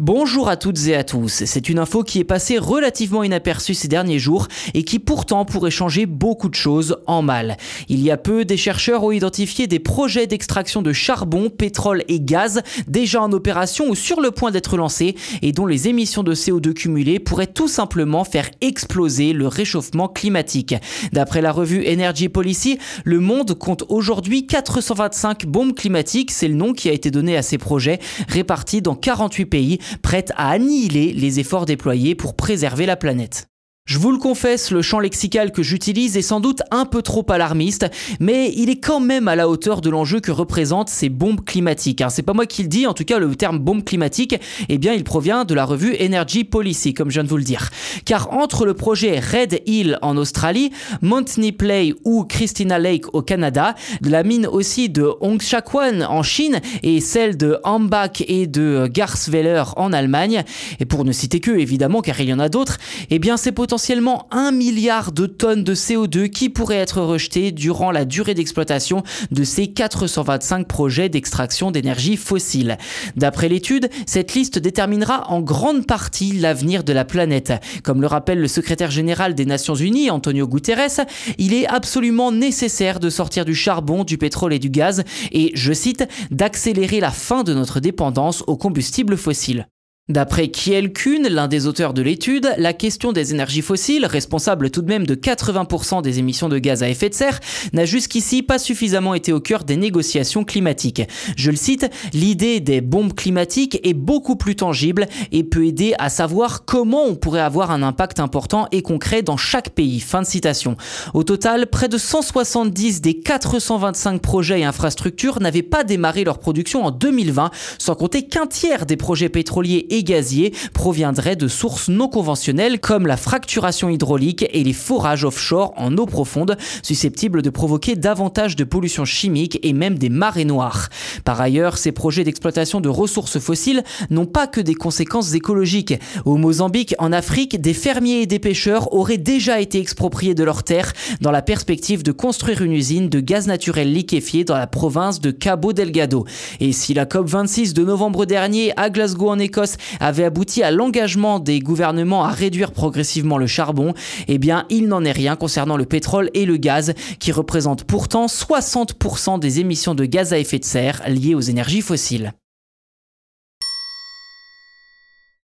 Bonjour à toutes et à tous, c'est une info qui est passée relativement inaperçue ces derniers jours et qui pourtant pourrait changer beaucoup de choses en mal. Il y a peu, des chercheurs ont identifié des projets d'extraction de charbon, pétrole et gaz déjà en opération ou sur le point d'être lancés et dont les émissions de CO2 cumulées pourraient tout simplement faire exploser le réchauffement climatique. D'après la revue Energy Policy, le monde compte aujourd'hui 425 bombes climatiques, c'est le nom qui a été donné à ces projets répartis dans 48 pays prête à annihiler les efforts déployés pour préserver la planète. Je vous le confesse, le champ lexical que j'utilise est sans doute un peu trop alarmiste, mais il est quand même à la hauteur de l'enjeu que représentent ces bombes climatiques. Hein. C'est pas moi qui le dis, en tout cas le terme bombe climatique, eh bien il provient de la revue Energy Policy, comme je viens de vous le dire. Car entre le projet Red Hill en Australie, Montney Play ou Christina Lake au Canada, la mine aussi de Hongshakuan en Chine et celle de Hambach et de Garsweiler en Allemagne, et pour ne citer que évidemment car il y en a d'autres, eh bien c'est potentiellement 1 milliard de tonnes de CO2 qui pourraient être rejetées durant la durée d'exploitation de ces 425 projets d'extraction d'énergie fossile. D'après l'étude, cette liste déterminera en grande partie l'avenir de la planète. Comme le rappelle le secrétaire général des Nations Unies, Antonio Guterres, il est absolument nécessaire de sortir du charbon, du pétrole et du gaz et, je cite, d'accélérer la fin de notre dépendance aux combustibles fossiles. D'après Kiel Kuhn, l'un des auteurs de l'étude, la question des énergies fossiles, responsable tout de même de 80% des émissions de gaz à effet de serre, n'a jusqu'ici pas suffisamment été au cœur des négociations climatiques. Je le cite, l'idée des bombes climatiques est beaucoup plus tangible et peut aider à savoir comment on pourrait avoir un impact important et concret dans chaque pays. Fin de citation. Au total, près de 170 des 425 projets et infrastructures n'avaient pas démarré leur production en 2020, sans compter qu'un tiers des projets pétroliers et gaziers proviendraient de sources non conventionnelles comme la fracturation hydraulique et les forages offshore en eau profonde, susceptibles de provoquer davantage de pollution chimique et même des marées noires. Par ailleurs, ces projets d'exploitation de ressources fossiles n'ont pas que des conséquences écologiques. Au Mozambique, en Afrique, des fermiers et des pêcheurs auraient déjà été expropriés de leurs terres dans la perspective de construire une usine de gaz naturel liquéfié dans la province de Cabo Delgado. Et si la COP26 de novembre dernier à Glasgow en Écosse avait abouti à l'engagement des gouvernements à réduire progressivement le charbon, eh bien il n'en est rien concernant le pétrole et le gaz qui représentent pourtant 60% des émissions de gaz à effet de serre liées aux énergies fossiles.